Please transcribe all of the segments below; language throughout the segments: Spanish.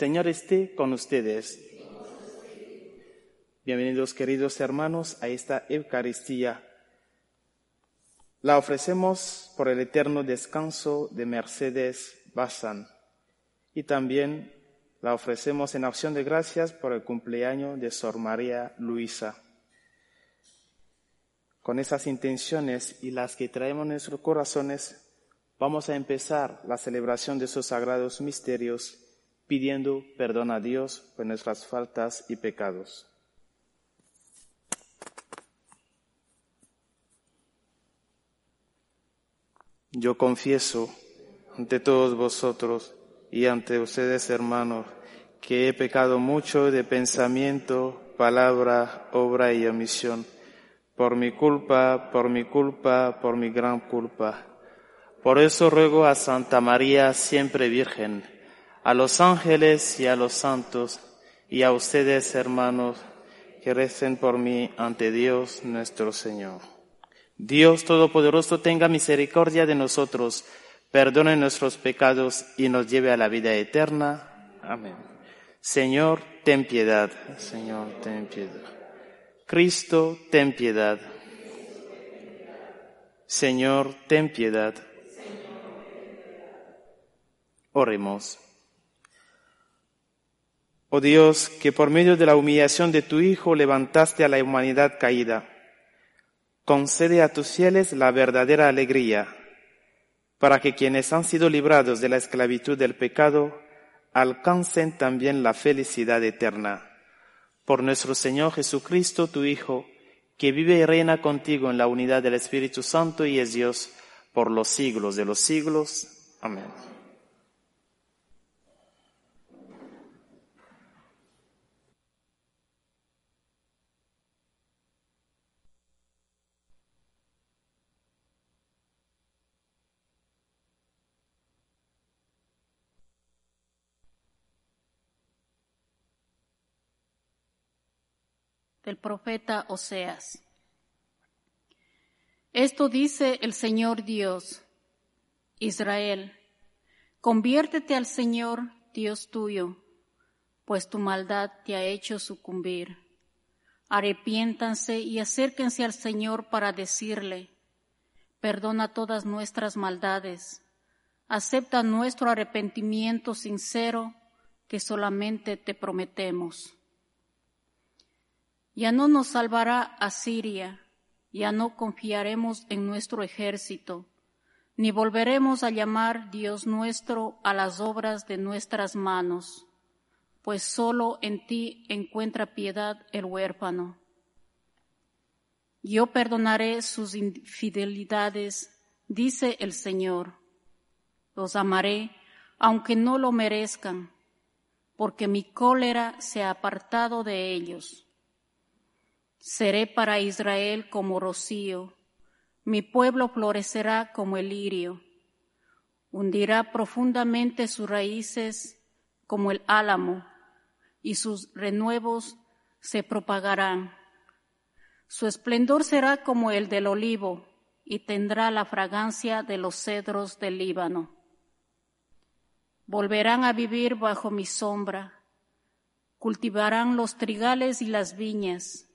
Señor esté con ustedes. Bienvenidos queridos hermanos a esta Eucaristía. La ofrecemos por el eterno descanso de Mercedes Bazán y también la ofrecemos en acción de gracias por el cumpleaños de Sor María Luisa. Con esas intenciones y las que traemos en nuestros corazones, vamos a empezar la celebración de esos sagrados misterios pidiendo perdón a Dios por nuestras faltas y pecados. Yo confieso ante todos vosotros y ante ustedes, hermanos, que he pecado mucho de pensamiento, palabra, obra y omisión, por mi culpa, por mi culpa, por mi gran culpa. Por eso ruego a Santa María, siempre Virgen, a los ángeles y a los santos, y a ustedes, hermanos, que recen por mí ante Dios nuestro Señor. Dios Todopoderoso tenga misericordia de nosotros, perdone nuestros pecados y nos lleve a la vida eterna. Amén. Señor, ten piedad. Señor, ten piedad. Cristo, ten piedad. Señor, ten piedad. Oremos. Oh Dios, que por medio de la humillación de tu Hijo levantaste a la humanidad caída, concede a tus fieles la verdadera alegría para que quienes han sido librados de la esclavitud del pecado alcancen también la felicidad eterna. Por nuestro Señor Jesucristo, tu Hijo, que vive y reina contigo en la unidad del Espíritu Santo y es Dios por los siglos de los siglos. Amén. Del profeta Oseas. Esto dice el Señor Dios, Israel, conviértete al Señor Dios tuyo, pues tu maldad te ha hecho sucumbir. Arrepiéntanse y acérquense al Señor para decirle, perdona todas nuestras maldades, acepta nuestro arrepentimiento sincero que solamente te prometemos. Ya no nos salvará Asiria, ya no confiaremos en nuestro ejército, ni volveremos a llamar Dios nuestro a las obras de nuestras manos, pues solo en ti encuentra piedad el huérfano. Yo perdonaré sus infidelidades, dice el Señor. Los amaré, aunque no lo merezcan, porque mi cólera se ha apartado de ellos. Seré para Israel como rocío, mi pueblo florecerá como el lirio, hundirá profundamente sus raíces como el álamo, y sus renuevos se propagarán. Su esplendor será como el del olivo, y tendrá la fragancia de los cedros del Líbano. Volverán a vivir bajo mi sombra, cultivarán los trigales y las viñas,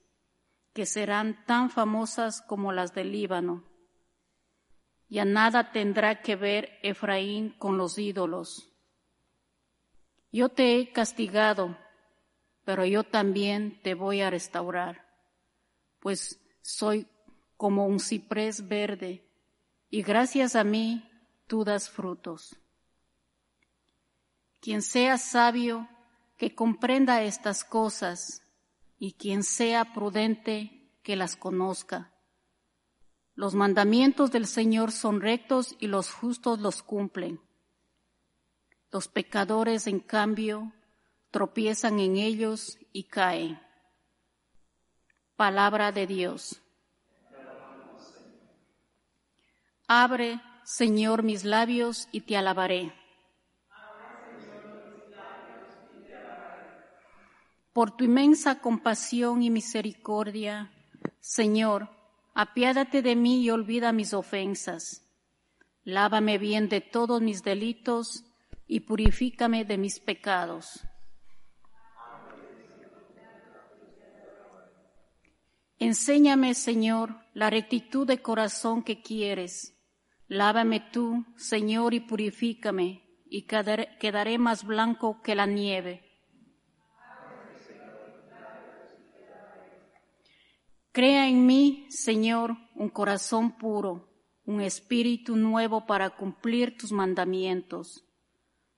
que serán tan famosas como las del Líbano. Ya nada tendrá que ver Efraín con los ídolos. Yo te he castigado, pero yo también te voy a restaurar, pues soy como un ciprés verde, y gracias a mí tú das frutos. Quien sea sabio, que comprenda estas cosas, y quien sea prudente que las conozca. Los mandamientos del Señor son rectos y los justos los cumplen. Los pecadores, en cambio, tropiezan en ellos y caen. Palabra de Dios. Abre, Señor, mis labios y te alabaré. Por tu inmensa compasión y misericordia, Señor, apiádate de mí y olvida mis ofensas. Lávame bien de todos mis delitos y purifícame de mis pecados. Enséñame, Señor, la rectitud de corazón que quieres. Lávame tú, Señor, y purifícame, y quedaré, más blanco que la nieve. Crea en mí, Señor, un corazón puro, un espíritu nuevo para cumplir tus mandamientos.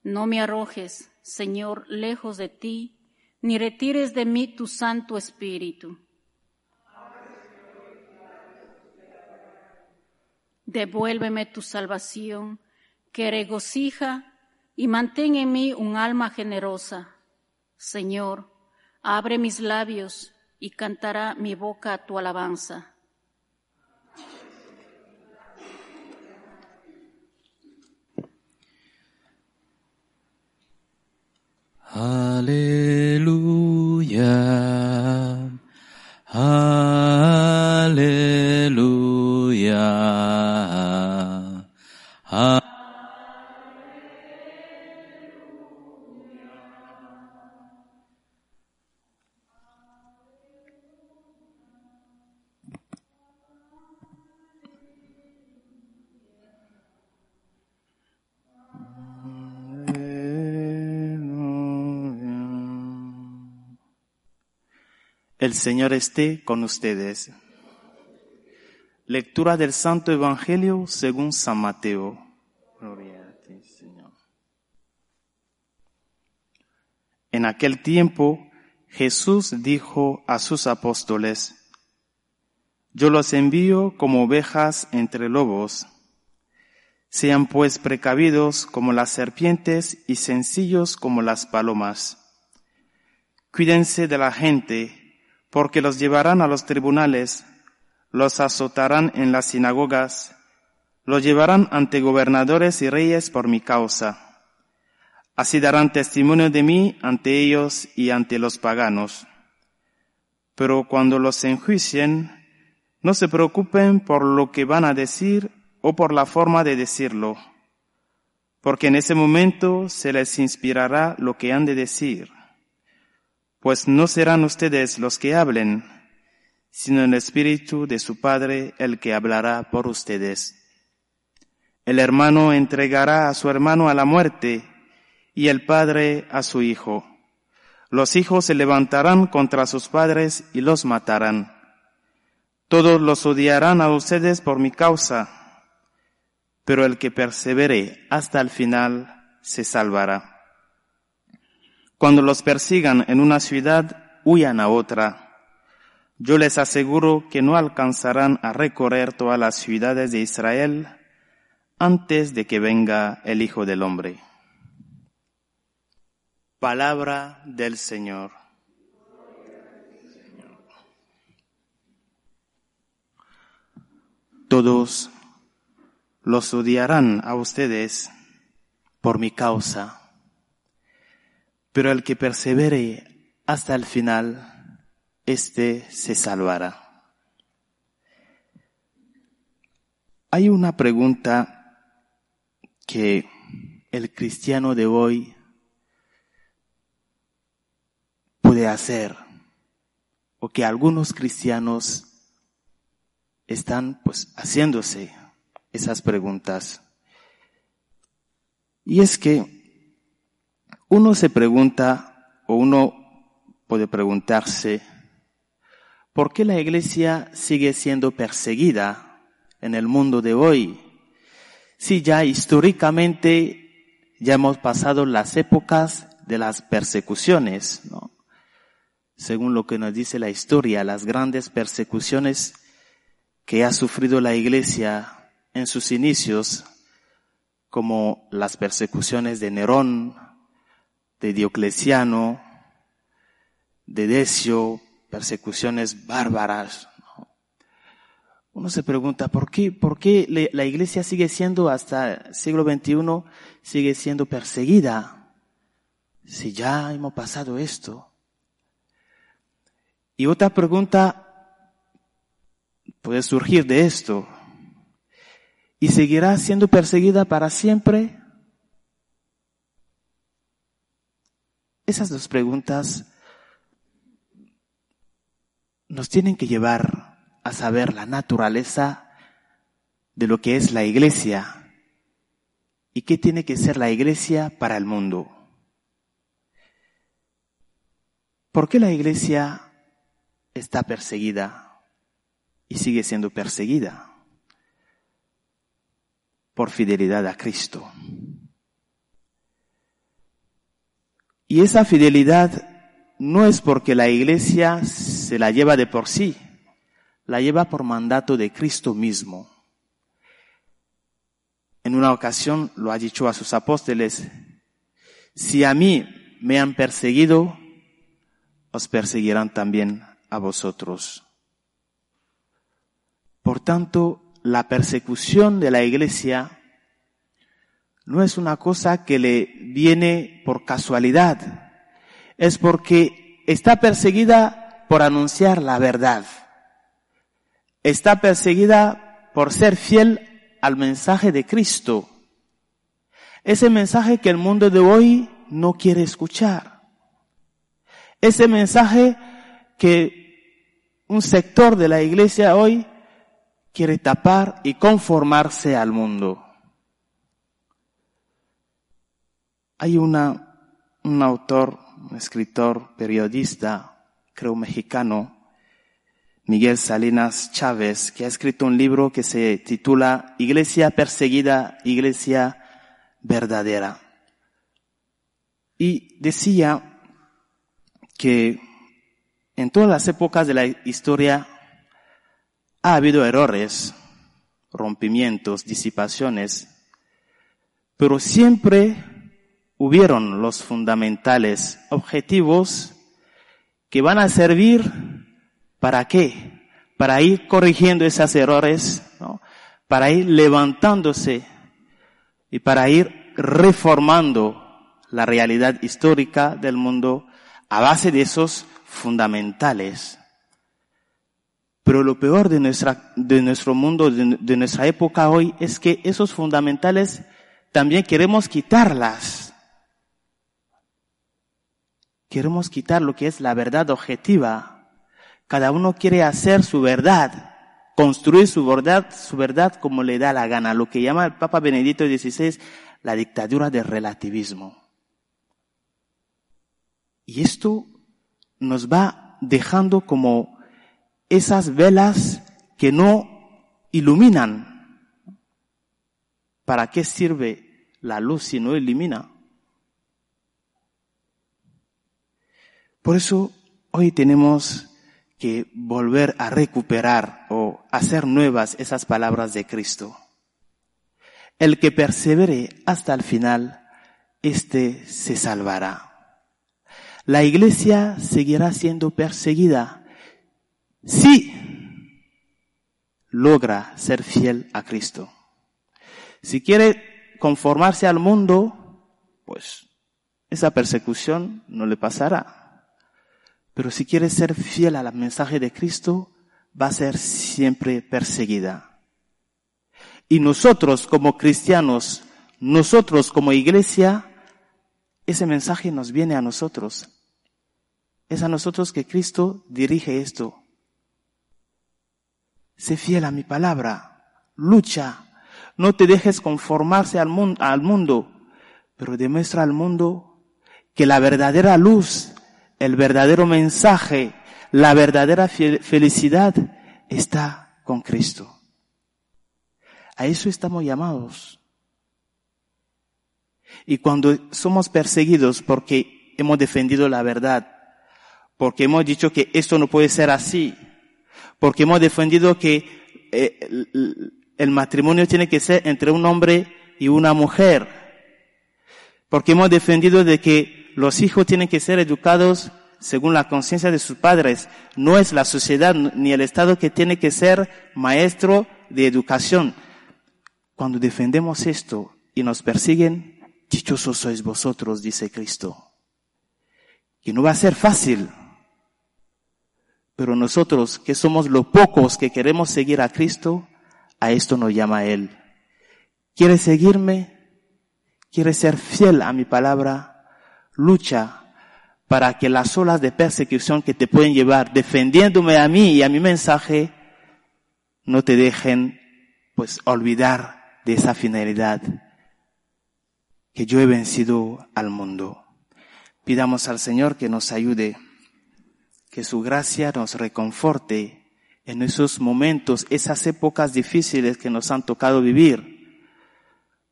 No me arrojes, Señor, lejos de ti, ni retires de mí tu Santo Espíritu. Devuélveme tu salvación, que regocija y mantén en mí un alma generosa. Señor, abre mis labios y cantará mi boca tu alabanza. El Señor esté con ustedes. Lectura del Santo Evangelio según San Mateo. Gloria a ti, Señor. En aquel tiempo Jesús dijo a sus apóstoles, Yo los envío como ovejas entre lobos. Sean pues precavidos como las serpientes y sencillos como las palomas. Cuídense de la gente porque los llevarán a los tribunales, los azotarán en las sinagogas, los llevarán ante gobernadores y reyes por mi causa. Así darán testimonio de mí ante ellos y ante los paganos. Pero cuando los enjuicien, no se preocupen por lo que van a decir o por la forma de decirlo, porque en ese momento se les inspirará lo que han de decir pues no serán ustedes los que hablen, sino el Espíritu de su Padre el que hablará por ustedes. El hermano entregará a su hermano a la muerte y el padre a su hijo. Los hijos se levantarán contra sus padres y los matarán. Todos los odiarán a ustedes por mi causa, pero el que persevere hasta el final se salvará. Cuando los persigan en una ciudad, huyan a otra. Yo les aseguro que no alcanzarán a recorrer todas las ciudades de Israel antes de que venga el Hijo del Hombre. Palabra del Señor. Todos los odiarán a ustedes por mi causa pero el que persevere hasta el final, éste se salvará. Hay una pregunta que el cristiano de hoy puede hacer o que algunos cristianos están pues haciéndose esas preguntas. Y es que uno se pregunta, o uno puede preguntarse, ¿por qué la iglesia sigue siendo perseguida en el mundo de hoy? Si ya históricamente ya hemos pasado las épocas de las persecuciones, ¿no? Según lo que nos dice la historia, las grandes persecuciones que ha sufrido la iglesia en sus inicios, como las persecuciones de Nerón, de Diocleciano, de Decio, persecuciones bárbaras. Uno se pregunta, ¿por qué, por qué la iglesia sigue siendo hasta el siglo XXI, sigue siendo perseguida? Si ya hemos pasado esto. Y otra pregunta puede surgir de esto. y seguirá siendo perseguida para siempre? Esas dos preguntas nos tienen que llevar a saber la naturaleza de lo que es la iglesia y qué tiene que ser la iglesia para el mundo. ¿Por qué la iglesia está perseguida y sigue siendo perseguida? Por fidelidad a Cristo. Y esa fidelidad no es porque la iglesia se la lleva de por sí, la lleva por mandato de Cristo mismo. En una ocasión lo ha dicho a sus apóstoles, si a mí me han perseguido, os perseguirán también a vosotros. Por tanto, la persecución de la iglesia no es una cosa que le viene por casualidad, es porque está perseguida por anunciar la verdad. Está perseguida por ser fiel al mensaje de Cristo. Ese mensaje que el mundo de hoy no quiere escuchar. Ese mensaje que un sector de la iglesia hoy quiere tapar y conformarse al mundo. Hay una, un autor, un escritor, periodista, creo mexicano, Miguel Salinas Chávez, que ha escrito un libro que se titula Iglesia perseguida, Iglesia verdadera. Y decía que en todas las épocas de la historia ha habido errores, rompimientos, disipaciones, pero siempre hubieron los fundamentales objetivos que van a servir para qué? Para ir corrigiendo esos errores, para ir levantándose y para ir reformando la realidad histórica del mundo a base de esos fundamentales. Pero lo peor de nuestra, de nuestro mundo, de, de nuestra época hoy, es que esos fundamentales también queremos quitarlas Queremos quitar lo que es la verdad objetiva. Cada uno quiere hacer su verdad, construir su verdad, su verdad como le da la gana, lo que llama el Papa Benedicto XVI la dictadura del relativismo. Y esto nos va dejando como esas velas que no iluminan. ¿Para qué sirve la luz si no ilumina? Por eso hoy tenemos que volver a recuperar o hacer nuevas esas palabras de Cristo. El que persevere hasta el final, éste se salvará. La iglesia seguirá siendo perseguida si logra ser fiel a Cristo. Si quiere conformarse al mundo, pues esa persecución no le pasará. Pero si quiere ser fiel al mensaje de Cristo, va a ser siempre perseguida. Y nosotros como cristianos, nosotros como iglesia, ese mensaje nos viene a nosotros. Es a nosotros que Cristo dirige esto. Sé fiel a mi palabra, lucha, no te dejes conformarse al mundo, al mundo pero demuestra al mundo que la verdadera luz el verdadero mensaje, la verdadera felicidad está con Cristo. A eso estamos llamados. Y cuando somos perseguidos porque hemos defendido la verdad, porque hemos dicho que esto no puede ser así, porque hemos defendido que eh, el matrimonio tiene que ser entre un hombre y una mujer, porque hemos defendido de que los hijos tienen que ser educados según la conciencia de sus padres. No es la sociedad ni el Estado que tiene que ser maestro de educación. Cuando defendemos esto y nos persiguen, dichosos sois vosotros, dice Cristo. Que no va a ser fácil. Pero nosotros, que somos los pocos que queremos seguir a Cristo, a esto nos llama Él. ¿Quieres seguirme? ¿Quieres ser fiel a mi palabra? Lucha para que las olas de persecución que te pueden llevar defendiéndome a mí y a mi mensaje no te dejen pues olvidar de esa finalidad que yo he vencido al mundo. Pidamos al Señor que nos ayude, que su gracia nos reconforte en esos momentos, esas épocas difíciles que nos han tocado vivir,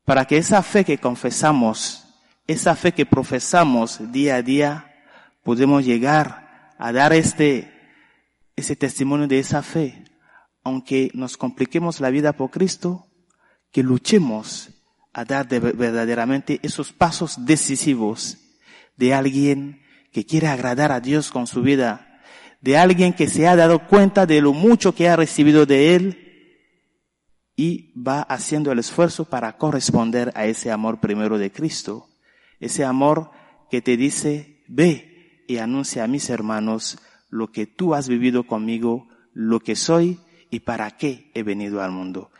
para que esa fe que confesamos, esa fe que profesamos día a día, podemos llegar a dar este, ese testimonio de esa fe, aunque nos compliquemos la vida por Cristo, que luchemos a dar verdaderamente esos pasos decisivos de alguien que quiere agradar a Dios con su vida, de alguien que se ha dado cuenta de lo mucho que ha recibido de Él y va haciendo el esfuerzo para corresponder a ese amor primero de Cristo, ese amor que te dice, ve, y anuncia a mis hermanos lo que tú has vivido conmigo, lo que soy y para qué he venido al mundo.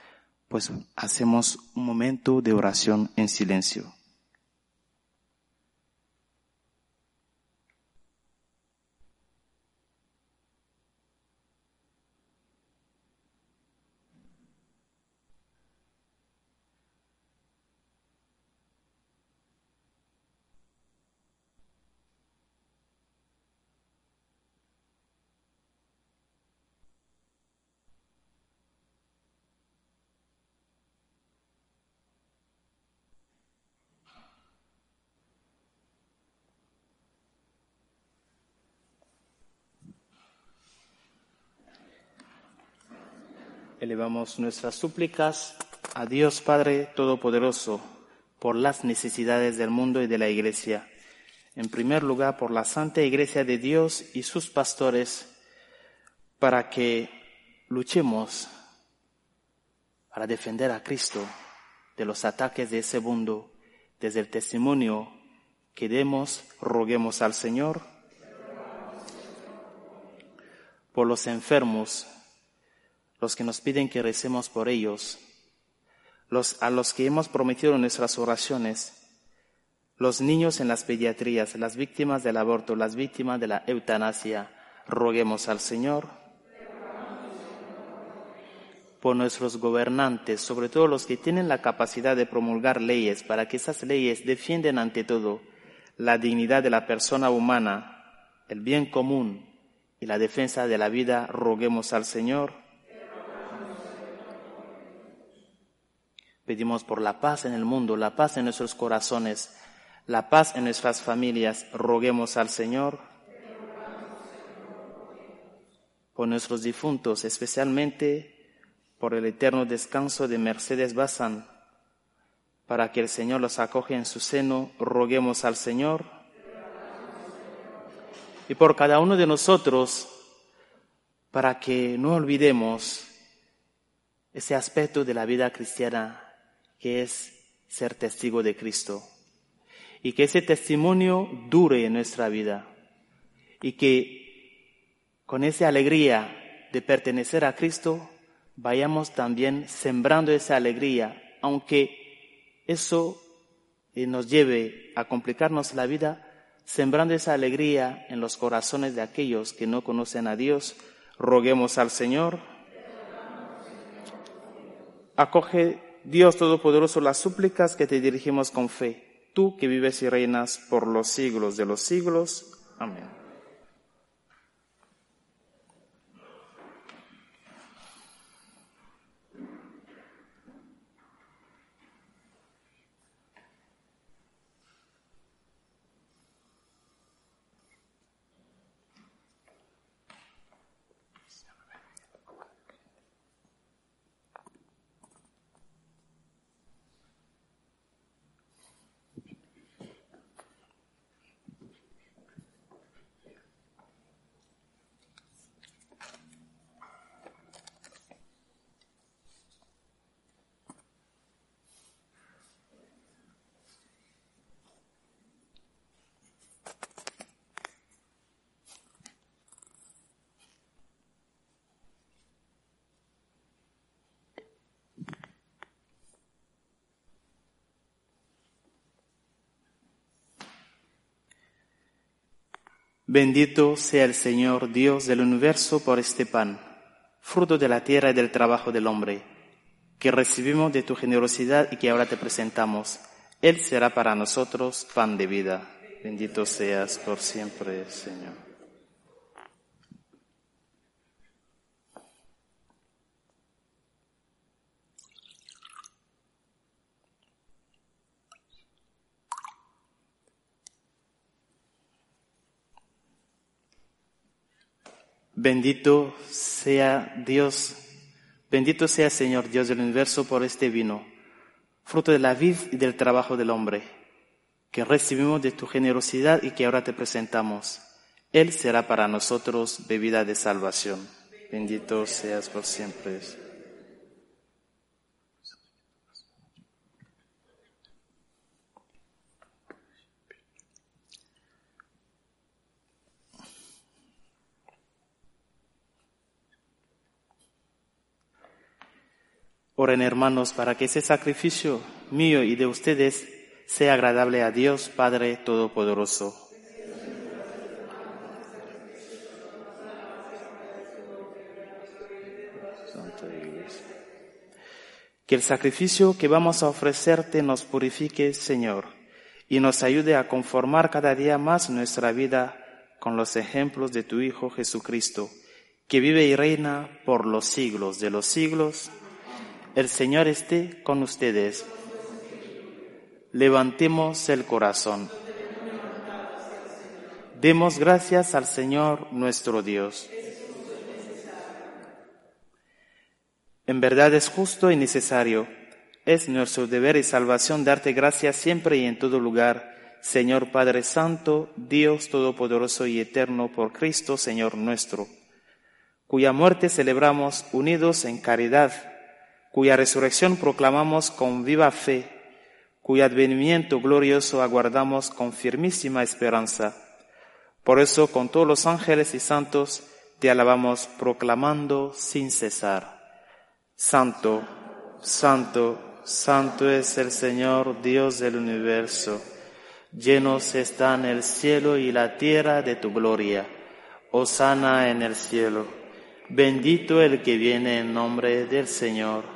Pues hacemos un momento de oración en silencio. Elevamos nuestras súplicas a Dios Padre Todopoderoso por las necesidades del mundo y de la Iglesia. En primer lugar, por la Santa Iglesia de Dios y sus pastores, para que luchemos para defender a Cristo de los ataques de ese mundo, desde el testimonio que demos, roguemos al Señor por los enfermos, los que nos piden que recemos por ellos, los a los que hemos prometido nuestras oraciones, los niños en las pediatrías, las víctimas del aborto, las víctimas de la eutanasia, roguemos al Señor por nuestros gobernantes, sobre todo los que tienen la capacidad de promulgar leyes, para que esas leyes defienden ante todo la dignidad de la persona humana, el bien común y la defensa de la vida, roguemos al Señor Pedimos por la paz en el mundo, la paz en nuestros corazones, la paz en nuestras familias. Roguemos al Señor por nuestros difuntos, especialmente por el eterno descanso de Mercedes Bazán, para que el Señor los acoge en su seno. Roguemos al Señor. Y por cada uno de nosotros, para que no olvidemos ese aspecto de la vida cristiana que es ser testigo de Cristo. Y que ese testimonio dure en nuestra vida. Y que con esa alegría de pertenecer a Cristo vayamos también sembrando esa alegría, aunque eso eh, nos lleve a complicarnos la vida, sembrando esa alegría en los corazones de aquellos que no conocen a Dios, roguemos al Señor. Acoge Dios Todopoderoso, las súplicas que te dirigimos con fe, tú que vives y reinas por los siglos de los siglos. Amén. Bendito sea el Señor Dios del universo por este pan, fruto de la tierra y del trabajo del hombre, que recibimos de tu generosidad y que ahora te presentamos. Él será para nosotros pan de vida. Bendito seas por siempre, Señor. Bendito sea Dios, bendito sea Señor Dios del universo por este vino, fruto de la vid y del trabajo del hombre, que recibimos de tu generosidad y que ahora te presentamos. Él será para nosotros bebida de salvación. Bendito seas por siempre. Oren hermanos para que ese sacrificio mío y de ustedes sea agradable a Dios Padre Todopoderoso. Que el sacrificio que vamos a ofrecerte nos purifique, Señor, y nos ayude a conformar cada día más nuestra vida con los ejemplos de tu Hijo Jesucristo, que vive y reina por los siglos de los siglos. El Señor esté con ustedes. Levantemos el corazón. Demos gracias al Señor nuestro Dios. En verdad es justo y necesario. Es nuestro deber y salvación darte gracias siempre y en todo lugar, Señor Padre Santo, Dios Todopoderoso y Eterno, por Cristo, Señor nuestro, cuya muerte celebramos unidos en caridad cuya resurrección proclamamos con viva fe, cuyo advenimiento glorioso aguardamos con firmísima esperanza. Por eso, con todos los ángeles y santos, te alabamos proclamando sin cesar. Santo, santo, santo es el Señor Dios del universo. Llenos están el cielo y la tierra de tu gloria. Osana en el cielo. Bendito el que viene en nombre del Señor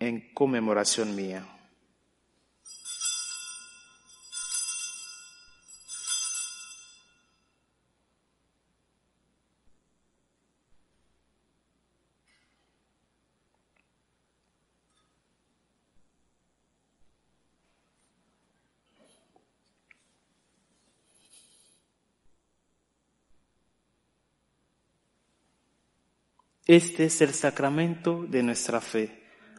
en conmemoración mía. Este es el sacramento de nuestra fe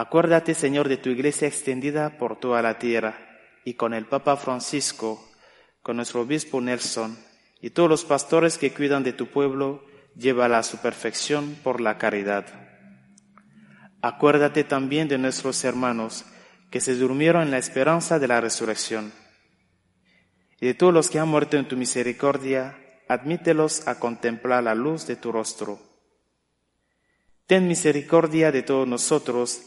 Acuérdate, Señor, de tu iglesia extendida por toda la tierra, y con el Papa Francisco, con nuestro obispo Nelson, y todos los pastores que cuidan de tu pueblo, llévala a su perfección por la caridad. Acuérdate también de nuestros hermanos que se durmieron en la esperanza de la resurrección. Y de todos los que han muerto en tu misericordia, admítelos a contemplar la luz de tu rostro. Ten misericordia de todos nosotros,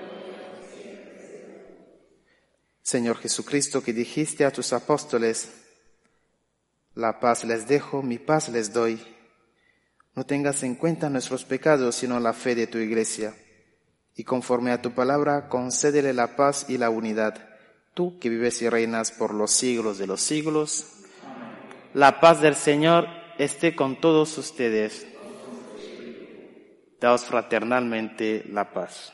Señor Jesucristo, que dijiste a tus apóstoles, la paz les dejo, mi paz les doy. No tengas en cuenta nuestros pecados, sino la fe de tu iglesia. Y conforme a tu palabra, concédele la paz y la unidad. Tú que vives y reinas por los siglos de los siglos. La paz del Señor esté con todos ustedes. Daos fraternalmente la paz.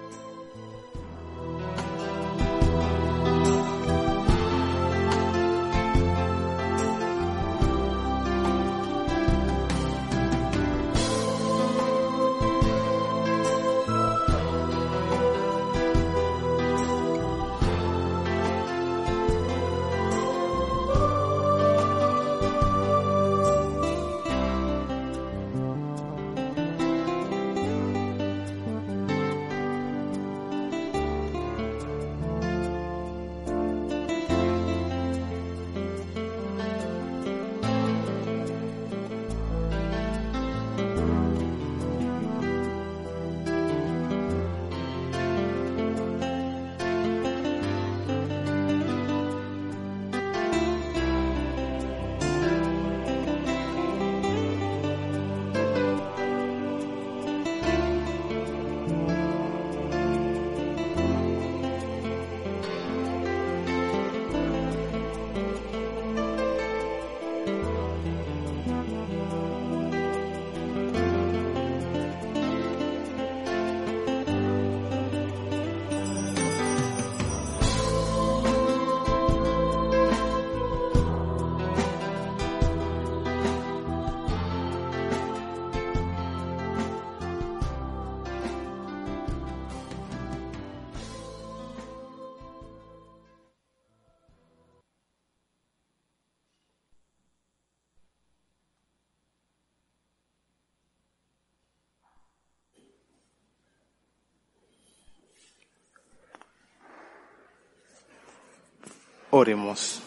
Oremos.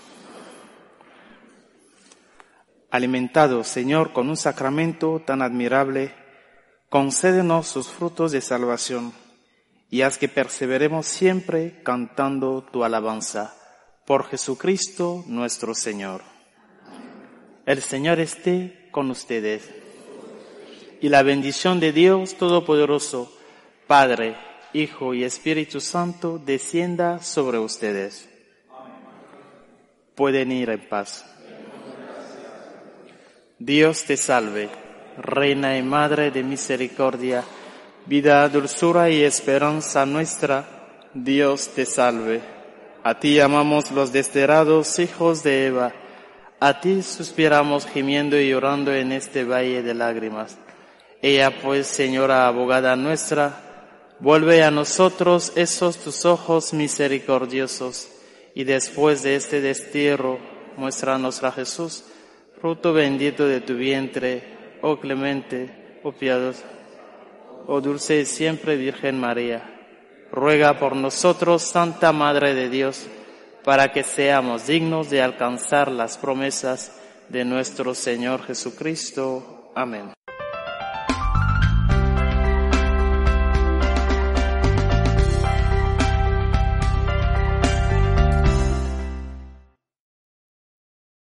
Alimentado, Señor, con un sacramento tan admirable, concédenos sus frutos de salvación y haz que perseveremos siempre cantando tu alabanza. Por Jesucristo nuestro Señor. El Señor esté con ustedes. Y la bendición de Dios Todopoderoso, Padre, Hijo y Espíritu Santo, descienda sobre ustedes. Pueden ir en paz. Dios te salve, Reina y Madre de Misericordia, vida, dulzura y esperanza nuestra, Dios te salve. A ti amamos los desterrados hijos de Eva, a ti suspiramos gimiendo y llorando en este valle de lágrimas. Ella pues, Señora abogada nuestra, vuelve a nosotros esos tus ojos misericordiosos, y después de este destierro, muéstranos a Jesús, fruto bendito de tu vientre, oh clemente, oh piadoso, oh dulce y siempre Virgen María. Ruega por nosotros, Santa Madre de Dios, para que seamos dignos de alcanzar las promesas de nuestro Señor Jesucristo. Amén.